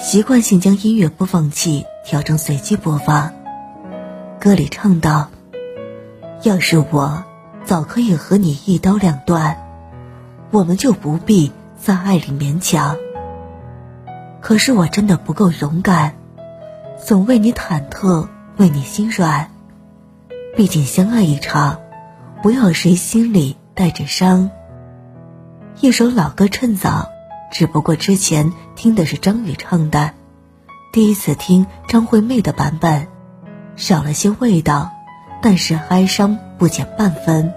习惯性将音乐播放器调成随机播放。歌里唱道：“要是我早可以和你一刀两断，我们就不必在爱里勉强。可是我真的不够勇敢，总为你忐忑，为你心软。毕竟相爱一场，不要谁心里带着伤。”一首老歌趁早，只不过之前听的是张宇唱的，第一次听张惠妹的版本，少了些味道，但是哀伤不减半分。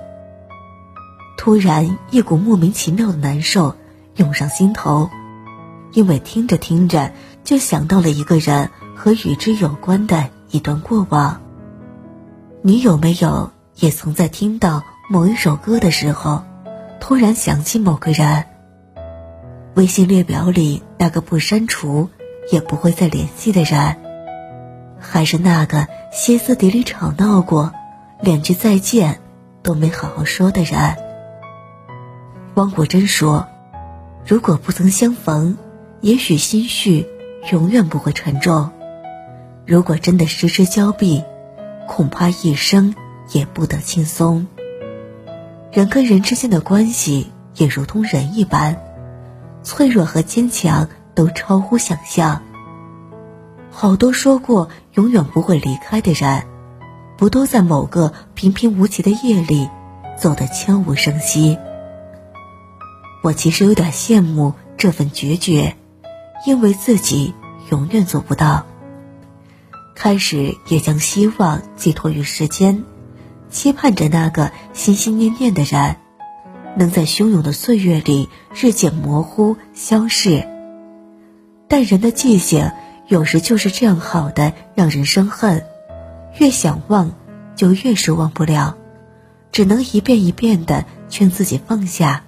突然，一股莫名其妙的难受涌上心头，因为听着听着就想到了一个人和与之有关的一段过往。你有没有也曾在听到某一首歌的时候？突然想起某个人，微信列表里那个不删除也不会再联系的人，还是那个歇斯底里吵闹过，连句再见都没好好说的人。汪国真说：“如果不曾相逢，也许心绪永远不会沉重；如果真的失之交臂，恐怕一生也不得轻松。”人跟人之间的关系也如同人一般，脆弱和坚强都超乎想象。好多说过永远不会离开的人，不都在某个平平无奇的夜里，走得悄无声息？我其实有点羡慕这份决绝，因为自己永远做不到。开始也将希望寄托于时间。期盼着那个心心念念的人，能在汹涌的岁月里日渐模糊消逝。但人的记性有时就是这样好的，让人生恨。越想忘，就越是忘不了，只能一遍一遍的劝自己放下。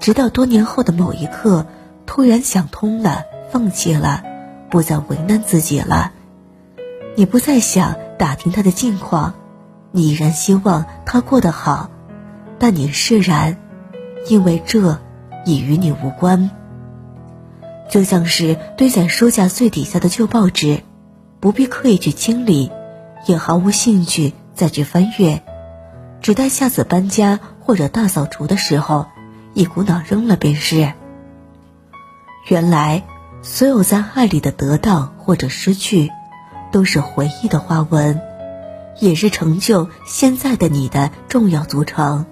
直到多年后的某一刻，突然想通了，放弃了，不再为难自己了。你不再想打听他的近况。你依然希望他过得好，但你释然，因为这已与你无关。就像是堆在书架最底下的旧报纸，不必刻意去清理，也毫无兴趣再去翻阅，只待下次搬家或者大扫除的时候，一股脑扔了便是。原来，所有在爱里的得到或者失去，都是回忆的花纹。也是成就现在的你的重要组成。